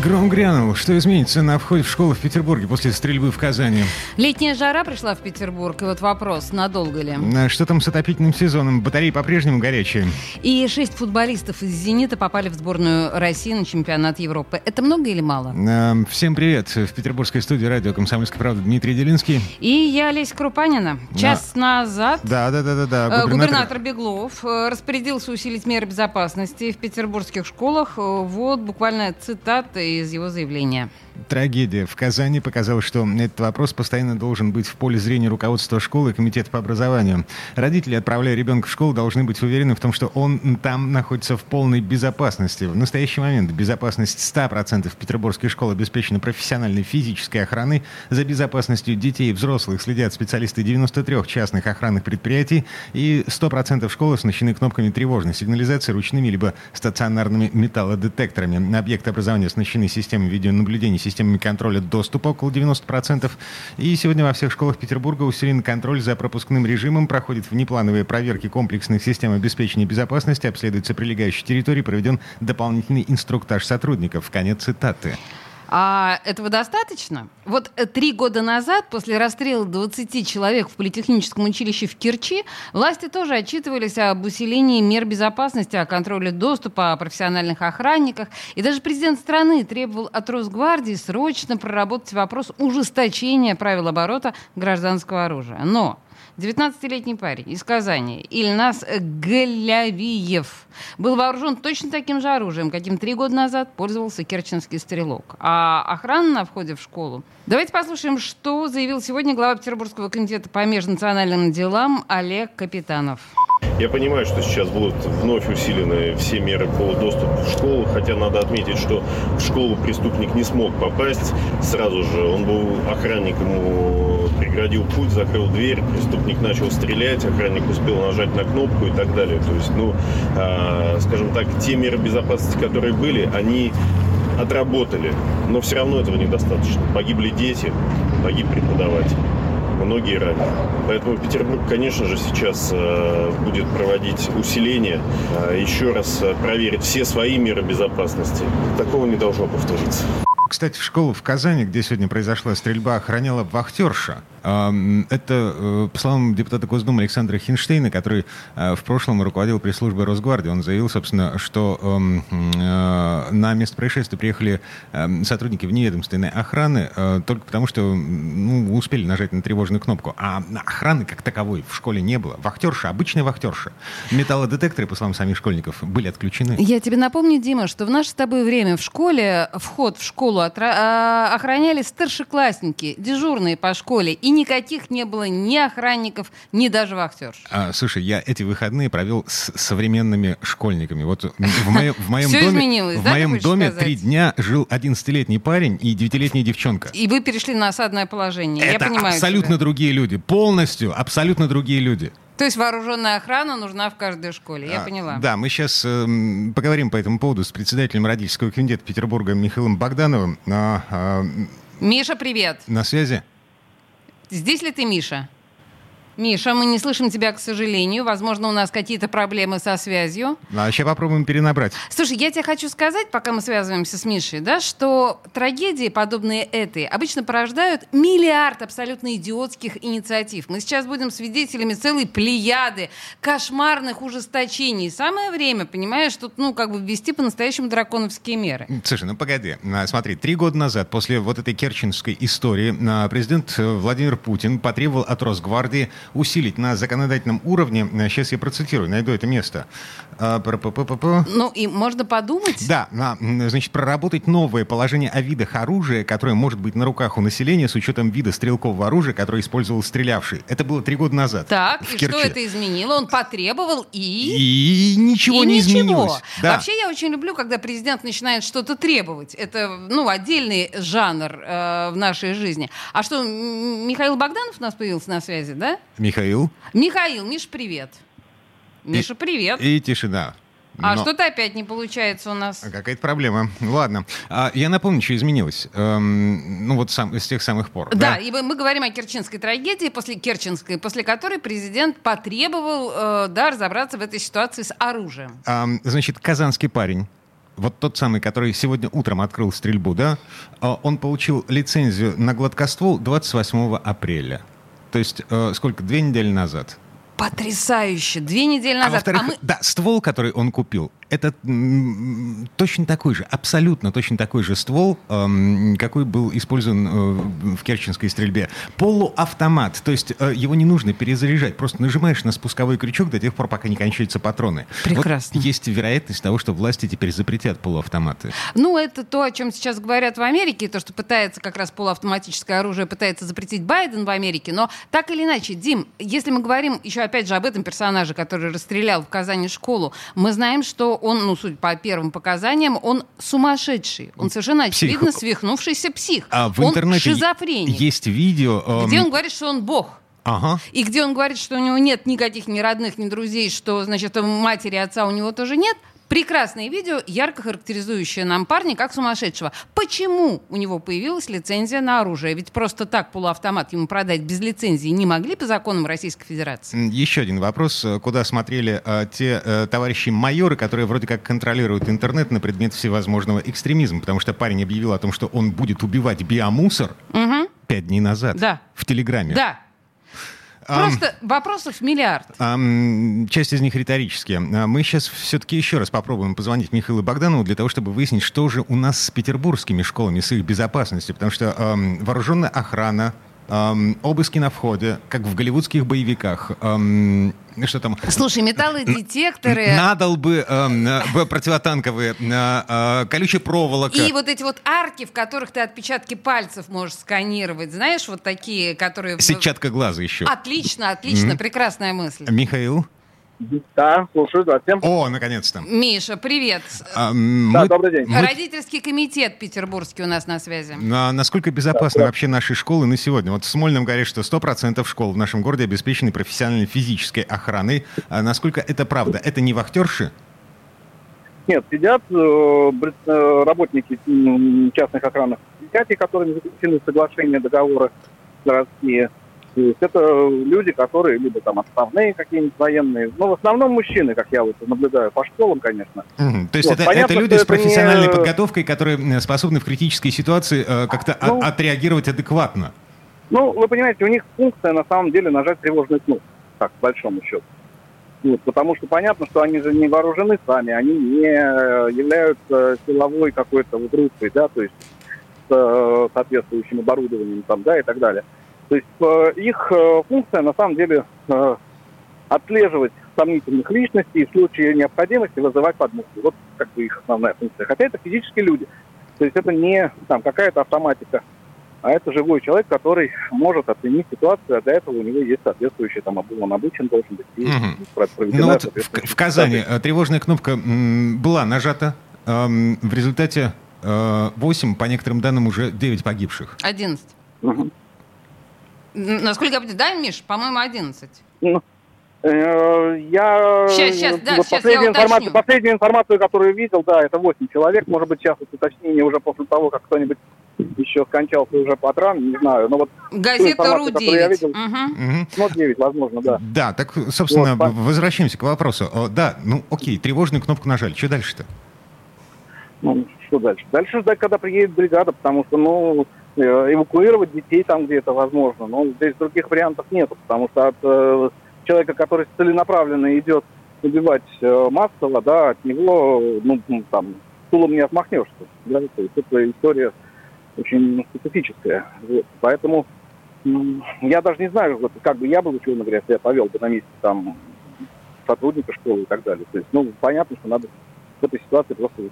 Гром грянул. Что изменится на входе в школу в Петербурге после стрельбы в Казани? Летняя жара пришла в Петербург. И вот вопрос, надолго ли? А Что там с отопительным сезоном? Батареи по-прежнему горячие. И шесть футболистов из «Зенита» попали в сборную России на чемпионат Европы. Это много или мало? А, Всем привет. В петербургской студии радио «Комсомольская правда» Дмитрий Делинский. И я, Лесь Крупанина. Час назад Да, да, да, да, да. э, губернатор Беглов э, распорядился усилить меры безопасности в петербургских школах. Э, Вот буквально из его заявления. Трагедия в Казани показала, что этот вопрос постоянно должен быть в поле зрения руководства школы и комитета по образованию. Родители, отправляя ребенка в школу, должны быть уверены в том, что он там находится в полной безопасности. В настоящий момент безопасность 100% петербургских школ обеспечена профессиональной физической охраной. За безопасностью детей и взрослых следят специалисты 93 частных охранных предприятий. И 100% школ оснащены кнопками тревожной сигнализации, ручными либо стационарными металлодетекторами. Объекты образования оснащены системой видеонаблюдения, системами контроля доступа около 90%. И сегодня во всех школах Петербурга усилен контроль за пропускным режимом, проходят внеплановые проверки комплексных систем обеспечения безопасности, обследуется прилегающая территория, проведен дополнительный инструктаж сотрудников. Конец цитаты. А этого достаточно? Вот э, три года назад, после расстрела 20 человек в политехническом училище в Керчи, власти тоже отчитывались об усилении мер безопасности, о контроле доступа, о профессиональных охранниках. И даже президент страны требовал от Росгвардии срочно проработать вопрос ужесточения правил оборота гражданского оружия. Но 19-летний парень из Казани, Ильнас Галявиев, был вооружен точно таким же оружием, каким три года назад пользовался керченский стрелок. А охрана на входе в школу... Давайте послушаем, что заявил сегодня глава Петербургского комитета по межнациональным делам Олег Капитанов. Я понимаю, что сейчас будут вновь усилены все меры по доступу в школу, хотя надо отметить, что в школу преступник не смог попасть сразу же. Он был охранник, ему преградил путь, закрыл дверь, преступник начал стрелять, охранник успел нажать на кнопку и так далее. То есть, ну, а, скажем так, те меры безопасности, которые были, они отработали, но все равно этого недостаточно. Погибли дети, погиб преподаватель многие ранены. Поэтому Петербург, конечно же, сейчас э, будет проводить усиление, э, еще раз э, проверить все свои меры безопасности. Такого не должно повториться. Кстати, в школу в Казани, где сегодня произошла стрельба, охраняла вахтерша. Это, э, по словам депутата Госдумы Александра Хинштейна, который э, в прошлом руководил пресс-службой Росгвардии, он заявил, собственно, что э, на место происшествия приехали сотрудники вневедомственной охраны только потому, что ну, успели нажать на тревожную кнопку. А охраны как таковой в школе не было. Вахтерша, обычная вахтерша. Металлодетекторы, по словам самих школьников, были отключены. Я тебе напомню, Дима, что в наше с тобой время в школе вход в школу охраняли старшеклассники, дежурные по школе, и никаких не было ни охранников, ни даже вахтерш. А, слушай, я эти выходные провел с современными школьниками. Вот в моем, в моем Всё доме, изменилось, в да, моем доме сказать? три дня жил 11-летний парень и 9-летняя девчонка. И вы перешли на осадное положение. Я Это понимаю абсолютно тебя. другие люди. Полностью, абсолютно другие люди. То есть вооруженная охрана нужна в каждой школе. Я А, поняла. Да, мы сейчас поговорим по этому поводу с председателем родительского комитета Петербурга Михаилом Богдановым. А, а, Миша, привет. на связи? Здесь ли ты, Миша? Миша, мы не слышим тебя, к сожалению. Возможно, у нас какие-то проблемы со связью. А сейчас попробуем перенабрать. Слушай, я тебе хочу сказать, пока мы связываемся с Мишей, да, что трагедии, подобные этой, обычно порождают миллиард абсолютно идиотских инициатив. Мы сейчас будем свидетелями целой плеяды кошмарных ужесточений. Самое время, понимаешь, тут, ну, как бы ввести по-настоящему драконовские меры. Слушай, ну погоди. А, Смотри, три года назад, после вот этой керченской истории, а, президент э, Владимир Путин потребовал от Росгвардии усилить на законодательном уровне, сейчас я процитирую, найду это место, А. Ну, и можно подумать... Да, значит, проработать новое положение о видах оружия, которое может быть на руках у населения с учетом вида стрелкового оружия, которое использовал стрелявший. Это было три года назад. Так, и Керчи. что это изменило? Он потребовал и... И ничего И не ничего. изменилось. Да. Вообще я очень люблю, когда президент начинает что-то требовать. Это, ну, отдельный жанр э, в нашей жизни. А что, Михаил Богданов у нас появился на связи, да? Михаил. Михаил, Миш, привет. Миша, привет. И тишина. А Но- что-то опять не получается у нас. А Какая-то проблема. Ладно. А, я напомню, что изменилось. Эм, ну вот сам, с тех самых пор. Да, и мы говорим о Керченской трагедии, после Керченской, после которой президент потребовал э, да, разобраться в этой ситуации с оружием. Ам, значит, казанский парень, вот тот самый, который сегодня утром открыл стрельбу, да, а, он получил лицензию на гладкоствол 28 апреля. То есть э, сколько? Две недели назад. Потрясающе. Две недели А назад. во-вторых, А мы- да, ствол, который он купил, это точно такой же, абсолютно точно такой же ствол, эм, какой был использован э, в керченской стрельбе. Полуавтомат, то есть э, его не нужно перезаряжать, просто нажимаешь на спусковой крючок до тех пор, пока не кончаются патроны. Прекрасно. Вот есть вероятность того, что власти теперь запретят полуавтоматы. Ну, это то, о чем сейчас говорят в Америке, то, что пытается как раз полуавтоматическое оружие, пытается запретить Байден в Америке. Но так или иначе, Дим, если мы говорим еще опять же об этом персонаже, который расстрелял в Казани школу, мы знаем, что он, ну, судя по первым показаниям, он сумасшедший. Он совершенно Псих. очевидно свихнувшийся псих. А в он интернете шизофреник. есть видео... эм, Где он говорит, что он бог. Ага. И где он говорит, что у него нет никаких ни родных, ни друзей, что, значит, матери отца у него тоже нет. Прекрасное видео, ярко характеризующее нам парня как сумасшедшего. Почему у него появилась лицензия на оружие? Ведь просто так полуавтомат ему продать без лицензии не могли по законам Российской Федерации. Еще один вопрос. Э, Куда смотрели э, те э, товарищи майоры, которые вроде как контролируют интернет на предмет всевозможного экстремизма? Потому что парень объявил о том, что он будет убивать биомусор Мгм. пять дней назад Да. в Телеграме. Да. Ам, Просто вопросов миллиард. ам, часть из них риторические. А Мы сейчас все-таки еще раз попробуем позвонить Михаилу Богданову для того, чтобы выяснить, что же у нас с петербургскими школами, с их безопасностью. Потому что ам, вооруженная охрана, ам, обыски на входе, как в голливудских боевиках. ам, что там? Слушай, металлодетекторы... Надал бы эм, э, противотанковые, э, э, колючая проволока. И вот эти вот арки, в которых ты отпечатки пальцев можешь сканировать, знаешь, вот такие, которые... Сетчатка глаза еще. Отлично, отлично, Мгм. прекрасная мысль. Михаил? Да, слушаю, да, всем. О, наконец-то. Миша, привет. А, м, Да, мы- добрый день. мы- Родительский комитет петербургский у нас на связи. А насколько безопасны вообще наши школы на сегодня? Вот в Смольном говорят, что 100% школ в нашем городе обеспечены профессиональной физической охраной. А насколько это правда? Это не вахтерши? Нет, сидят э, э, работники частных охранных предприятий, которыми заключены соглашения, договоры городские. То есть это люди, которые либо там отставные какие-нибудь военные, но в основном мужчины, как я вот наблюдаю по школам, конечно. Мгм. То есть Вот, это, понятно, это люди с это не- профессиональной подготовкой, которые м, способны в критической ситуации э, как-то Ну. отреагировать адекватно. Ну, вы понимаете, у них функция на самом деле нажать тревожную кнопку, так, по большому счету. Вот, потому что понятно, что они же не вооружены сами, они не э, являются силовой какой-то вот группой, да, то есть с э, соответствующим оборудованием там, да, и так далее. То есть э, их э, функция на самом деле э, отслеживать сомнительных личностей и в случае необходимости вызывать подмогу. Вот как бы их основная функция. Хотя это физические люди. То есть это не там какая-то автоматика, а это живой человек, который может оценить ситуацию, а для этого у него есть соответствующий там он обучен должен быть и проведена Ну вот в, в Казани э, тревожная кнопка была нажата. Эм, В результате 8, по некоторым данным, уже 9 погибших. 11. Мгм. Насколько я понимаю, да, Миш? По-моему, 11. Ну, э, Я Щас, щас, да, вот последнюю, я информацию, уточню. последнюю информацию, которую видел, да, это 8 человек. Может быть, сейчас это уточнение уже после того, как кто-нибудь еще скончался уже по ран, не знаю. Но вот Газета информацию, которую я РУ-9. видел. Мгм. Мгм. ну, 9, возможно, да. Да, так, собственно, Вот, возвращаемся к вопросу. О, Да, ну окей, тревожную кнопку нажали. Что дальше-то? Ну, что дальше? Дальше ждать, когда приедет бригада, потому что, ну, эвакуировать детей там, где это возможно. Но здесь других вариантов нет, потому что от э, человека, который целенаправленно идет убивать э, массово, да, от него, ну, м, там, стулом не отмахнешься. Да? То есть это история очень специфическая. Вот. Поэтому я даже не знаю, вот, как бы я был, условно говоря, если я повел бы на месте там сотрудника школы и так далее. То есть, ну, понятно, что надо в этой ситуации просто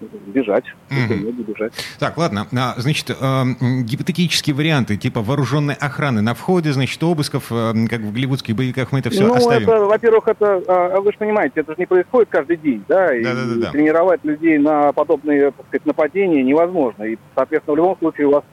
бежать, не бежать. Так, ладно. А, Значит, эм, гипотетические варианты, типа вооруженной охраны на входе, значит, обысков, эм, как в голливудских боевиках, мы это все ну, оставим. это, во-первых, это, а, вы же понимаете, это же не происходит каждый день, да, и Да-да-да-да. тренировать людей на подобные, так сказать, нападения невозможно. И, соответственно, в любом случае у вас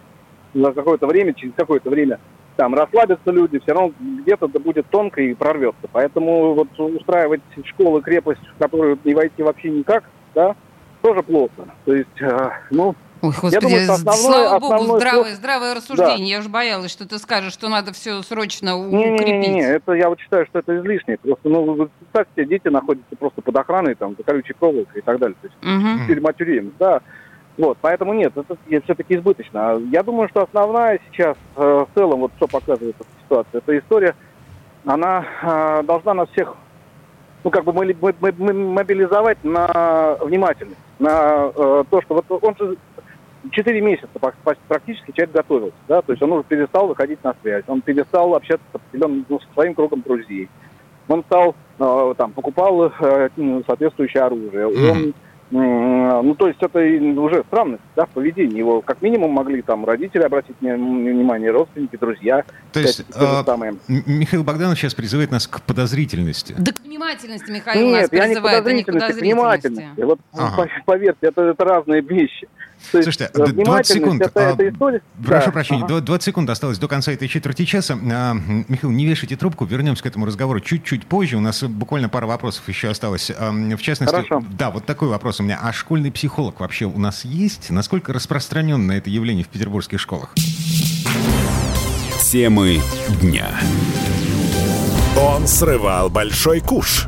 за какое-то время, через какое-то время там расслабятся люди, все равно где-то да будет тонко и прорвется. Поэтому вот устраивать школы, крепость, в которую не войти вообще никак, да, тоже плохо. То есть, э, ну, Ой, господи, Я думаю, что основное- слава богу, основной здравое, фокус- здравое рассуждение. Я уж боялась, что ты скажешь, что надо все срочно у- Не-не-не, укрепить. это я вот считаю, что это излишне. Просто, ну, вы представьте, дети находятся просто под охраной, там, за колючей проволокой и так далее. То есть, Мгм. тюрьма тюрем, да. Вот, поэтому нет, это все-таки избыточно. А Я думаю, что основная сейчас э, в целом, вот что показывает эта ситуация, эта история, она э, должна нас всех, ну, как бы мы, мы- мы- мы мобилизовать на внимательность, на э, то, что вот он же 4 месяца практически человек готовился, да, то есть он уже перестал выходить на связь, он перестал общаться с определенным, ну, со своим кругом друзей, он стал, э, там, покупал э, соответствующее оружие, он М, Ну, то есть это уже странность, да, в поведении его. Как минимум могли там родители обратить внимание, родственники, друзья. То есть. М- Михаил Богданов сейчас призывает нас к подозрительности. Да к внимательности, Михаил, нас Нет, я не к призывает, а не к подозрительности, подозрительности. внимательности. Вот Ага. по- поверьте, это, это разные вещи. То есть, Слушайте, э, д- 20 внимательность секунд. Это, А, это. Прошу Да, прощения, ага. дв- 20 секунд осталось до конца этой четверти часа. А, Михаил, не вешайте трубку, вернемся к этому разговору чуть-чуть позже. У нас буквально пара вопросов еще осталось. А, В частности, Хорошо. да, вот такой вопрос у меня. А школьный психолог вообще у нас есть? Насколько распространенно это явление в петербургских школах? Темы дня. Он срывал большой куш.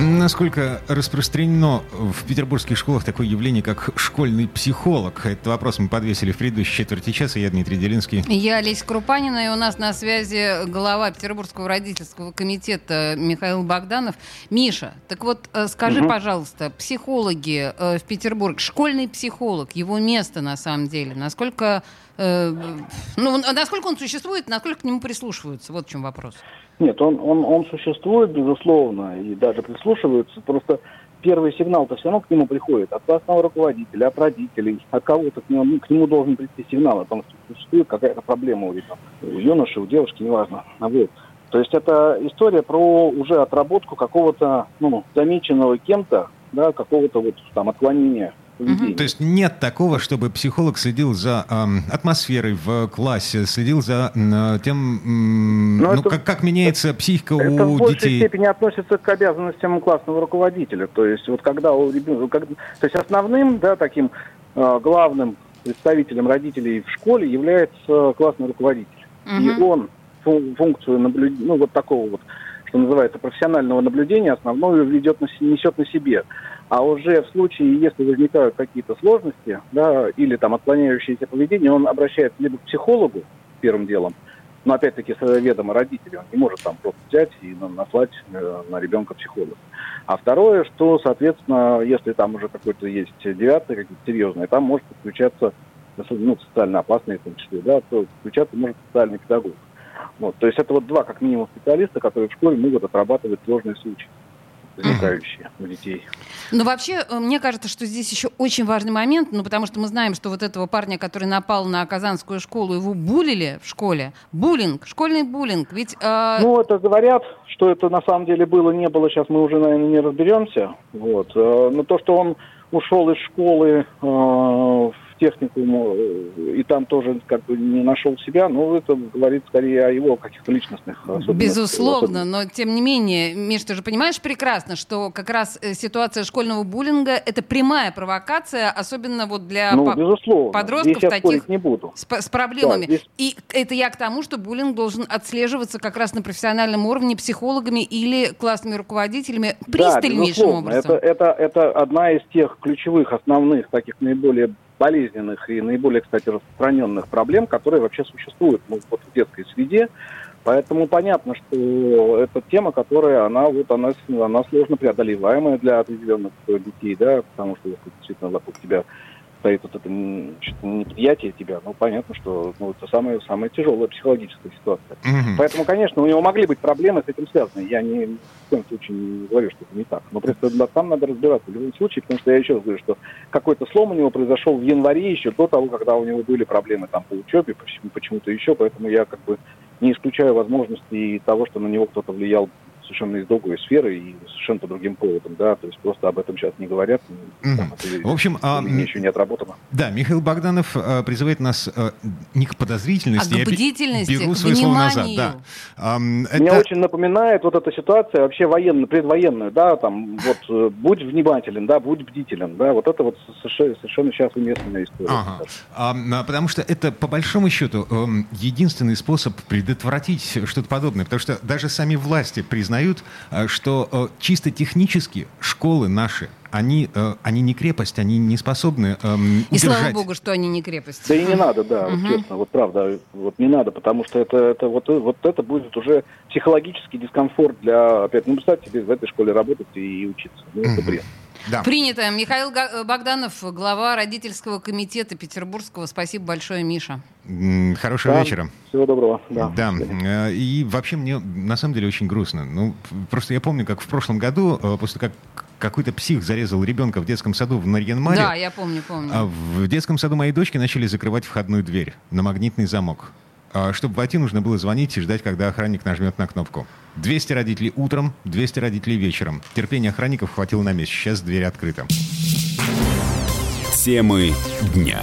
Насколько распространено в петербургских школах такое явление, как школьный психолог? Этот вопрос мы подвесили в предыдущей четверти часа. Я Дмитрий Делинский. Я Олеся Крупанина, и у нас на связи глава Петербургского родительского комитета Михаил Богданов. Миша, так вот э, скажи, пожалуйста, психологи э, в Петербург, школьный психолог, его место на самом деле, насколько, э, ну, насколько он существует, насколько к нему прислушиваются? Вот в чем вопрос. Нет, он, он, он существует, безусловно, и даже прислушиваются. Просто первый сигнал-то все равно к нему приходит от классного руководителя, от родителей, от кого-то к нему, к нему должен прийти сигнал о том, что существует какая-то проблема у ребенка, у юноши, у девушки, неважно. Вот. То есть это история про уже отработку какого-то, ну, замеченного кем-то, да, какого-то вот там отклонения поведения. То есть нет такого, чтобы психолог следил за эм, атмосферой в классе, следил за м, тем, м, Ну, ну, это- как, как меняется психика Это в у большей детей. степени относится к обязанностям классного руководителя. То есть вот когда у ребенка, как- то есть основным, да, таким э, главным представителем родителей в школе является классный руководитель. И Мгм. он фун- функцию наблюдения, ну вот такого вот, что называется, профессионального наблюдения, основную ведет на, се- несет на себе. А уже в случае, если возникают какие-то сложности, да, или там отклоняющееся поведение, он обращается либо к психологу первым делом, но опять-таки с ведома родителей, он не может там просто взять и на- наслать э, на ребенка психолога. А второе, что, соответственно, если там уже какой-то есть девятый, какие-то серьезные, там может подключаться, ну, социально опасные в том числе, да, то подключаться может социальный педагог. Вот, то есть это вот два, как минимум, специалиста, которые в школе могут отрабатывать сложные случаи, возникающие у детей. Ну, вообще, э, мне кажется, что здесь еще очень важный момент, ну, потому что мы знаем, что вот этого парня, который напал на Казанскую школу, его булили в школе. Буллинг, школьный буллинг. Ведь э, Ну, это говорят, что это на самом деле было, не было, сейчас мы уже, наверное, не разберемся. Вот. Э, Но то, что он ушел из школы э, в техникум э, и там тоже как бы не нашел себя, но это говорит скорее о его каких-то личностных особенностях. Безусловно, но тем не менее, Миш, ты же понимаешь прекрасно, что как раз э, ситуация школьного буллинга – это прямая провокация, особенно вот для ну, безусловно. подростков здесь таких не буду. С, с проблемами. Да, здесь... И это я к тому, что буллинг должен отслеживаться как раз на профессиональном уровне психологами или классными руководителями пристальнейшим да, образом. Это, это, это одна из тех ключевых, основных, таких наиболее болезненных и наиболее, кстати, распространенных проблем, которые вообще существуют ну, вот в детской среде. Поэтому понятно, что это тема, которая, она, вот, она, она сложно преодолеваемая для определенных детей, да, потому что если действительно вокруг тебя стоит вот это неприятие тебя, ну, понятно, что ну, это самая, самая тяжелая психологическая ситуация. Mm-hmm. Поэтому, конечно, у него могли быть проблемы с этим связаны. Я не, в коем случае не говорю, что это не так. Но просто да, там надо разбираться в любом случае, потому что я еще раз говорю, что какой-то слом у него произошел в январе еще до того, когда у него были проблемы там по учебе, почему-то еще, поэтому я как бы не исключаю возможности того, что на него кто-то влиял совершенно из другой сферы и совершенно по другим поводам, да, то есть просто об этом сейчас не говорят. Mm-hmm. Там, это, в общем, а, еще не отработано. Да, Михаил Богданов а, призывает нас а, не к подозрительности, а к бдительности, я беру к свои слова назад. Да. А, это... Мне очень напоминает вот эта ситуация вообще военную, предвоенную, да, там вот э, будь внимателен, да, будь бдителен, да, вот это вот совершенно, совершенно сейчас уместная история. Ага. А, потому что это по большому счету единственный способ предотвратить что-то подобное, потому что даже сами власти признают признают, э, что э, чисто технически школы наши, они, э, они не крепость, они не способны эм, И слава богу, что они не крепость. Да и не надо, да, угу. вот честно, вот правда, вот не надо, потому что это, это вот, вот это будет уже психологический дискомфорт для, опять, ну, представьте себе в этой школе работать и учиться. Ну, это бред. Да. Принято. Михаил Богданов, глава родительского комитета Петербургского. Спасибо большое, Миша. Хорошего да. вечера. Всего доброго. Да. да. Э, и вообще мне на самом деле очень грустно. Ну, просто я помню, как в прошлом году, э, после как какой-то псих зарезал ребенка в детском саду в Нарьянмаре. Да, я помню, помню. А в детском саду моей дочки начали закрывать входную дверь на магнитный замок. А чтобы войти, нужно было звонить и ждать, когда охранник нажмет на кнопку. 200 родителей утром, 200 родителей вечером. Терпения охранников хватило на месяц. Сейчас дверь открыта. Темы дня.